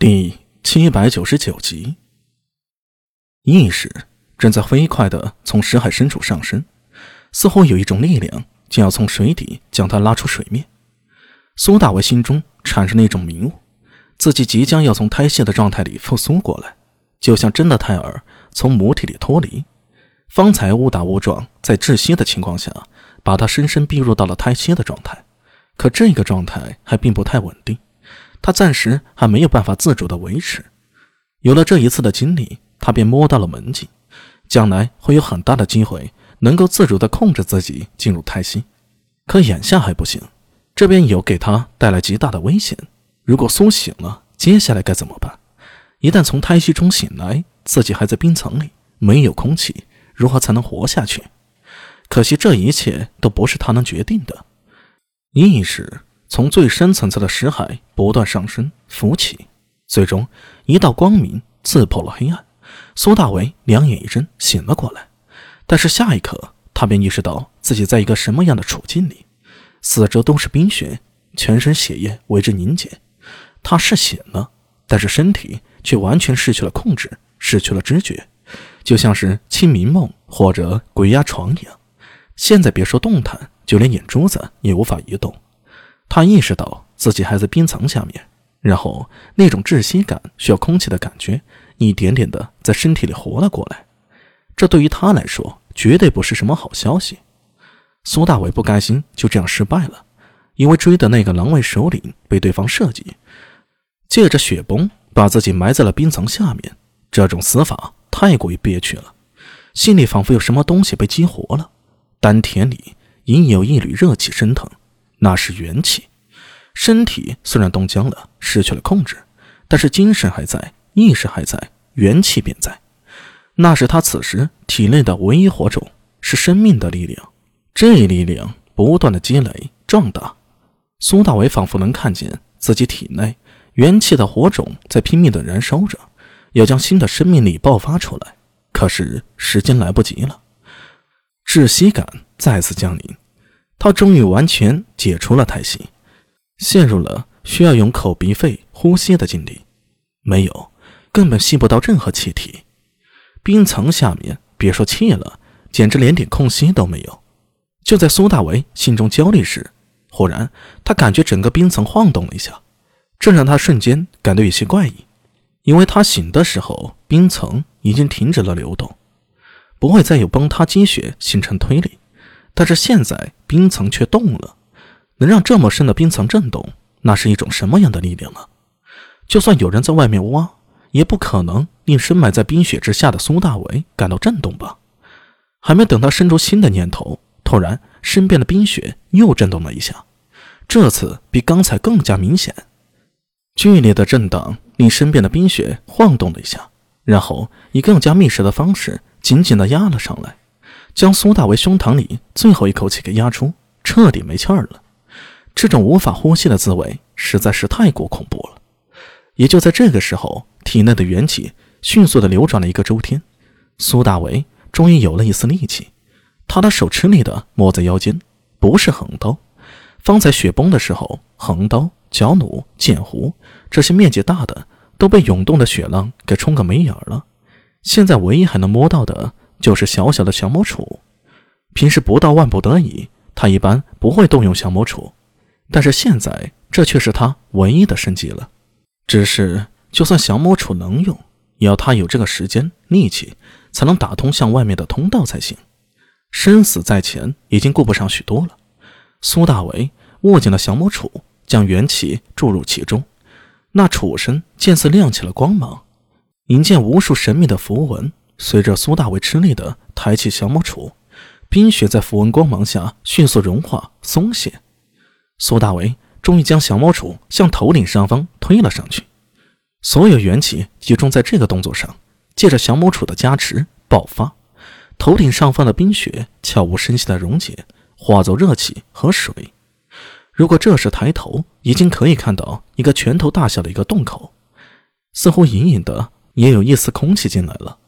第七百九十九集，意识正在飞快的从石海深处上升，似乎有一种力量将要从水底将它拉出水面。苏大为心中产生了一种迷雾，自己即将要从胎泄的状态里复苏过来，就像真的胎儿从母体里脱离。方才误打误撞在窒息的情况下，把他深深逼入到了胎息的状态，可这个状态还并不太稳定。他暂时还没有办法自主的维持，有了这一次的经历，他便摸到了门径，将来会有很大的机会能够自主的控制自己进入胎息。可眼下还不行，这边有给他带来极大的危险。如果苏醒了，接下来该怎么办？一旦从胎息中醒来，自己还在冰层里，没有空气，如何才能活下去？可惜这一切都不是他能决定的，意识。从最深层次的石海不断上升浮起，最终一道光明刺破了黑暗。苏大为两眼一睁，醒了过来。但是下一刻，他便意识到自己在一个什么样的处境里：四周都是冰雪，全身血液为之凝结。他是醒了，但是身体却完全失去了控制，失去了知觉，就像是清明梦或者鬼压床一样。现在别说动弹，就连眼珠子也无法移动。他意识到自己还在冰层下面，然后那种窒息感、需要空气的感觉，一点点的在身体里活了过来。这对于他来说绝对不是什么好消息。苏大伟不甘心就这样失败了，因为追的那个狼尾首领被对方设计，借着雪崩把自己埋在了冰层下面。这种死法太过于憋屈了，心里仿佛有什么东西被激活了，丹田里隐隐有一缕热气升腾。那是元气，身体虽然冻僵了，失去了控制，但是精神还在，意识还在，元气便在。那是他此时体内的唯一火种，是生命的力量。这力量不断的积累壮大，苏大伟仿佛能看见自己体内元气的火种在拼命的燃烧着，要将新的生命力爆发出来。可是时间来不及了，窒息感再次降临。他终于完全解除了胎息，陷入了需要用口鼻肺呼吸的境地，没有，根本吸不到任何气体。冰层下面别说气了，简直连点空隙都没有。就在苏大为心中焦虑时，忽然他感觉整个冰层晃动了一下，这让他瞬间感到有些怪异，因为他醒的时候冰层已经停止了流动，不会再有崩塌积雪形成推力。但是现在冰层却动了，能让这么深的冰层震动，那是一种什么样的力量呢？就算有人在外面挖，也不可能令深埋在冰雪之下的苏大伟感到震动吧？还没等他生出新的念头，突然身边的冰雪又震动了一下，这次比刚才更加明显。剧烈的震荡令身边的冰雪晃动了一下，然后以更加密实的方式紧紧地压了上来。将苏大为胸膛里最后一口气给压出，彻底没气儿了。这种无法呼吸的滋味实在是太过恐怖了。也就在这个时候，体内的元气迅速的流转了一个周天，苏大为终于有了一丝力气。他的手吃力的摸在腰间，不是横刀。方才雪崩的时候，横刀、角弩、剑壶这些面积大的都被涌动的雪浪给冲个没影儿了。现在唯一还能摸到的。就是小小的降魔杵，平时不到万不得已，他一般不会动用降魔杵，但是现在这却是他唯一的升级了。只是，就算降魔杵能用，也要他有这个时间、力气，才能打通向外面的通道才行。生死在前，已经顾不上许多了。苏大为握紧了降魔杵，将元气注入其中，那杵身渐似亮起了光芒，引见无数神秘的符文。随着苏大伟吃力的抬起降魔杵，冰雪在符文光芒下迅速融化松懈。苏大伟终于将降魔杵向头顶上方推了上去，所有元气集中在这个动作上，借着降魔杵的加持爆发。头顶上方的冰雪悄无声息的溶解，化作热气和水。如果这时抬头，已经可以看到一个拳头大小的一个洞口，似乎隐隐的也有一丝空气进来了。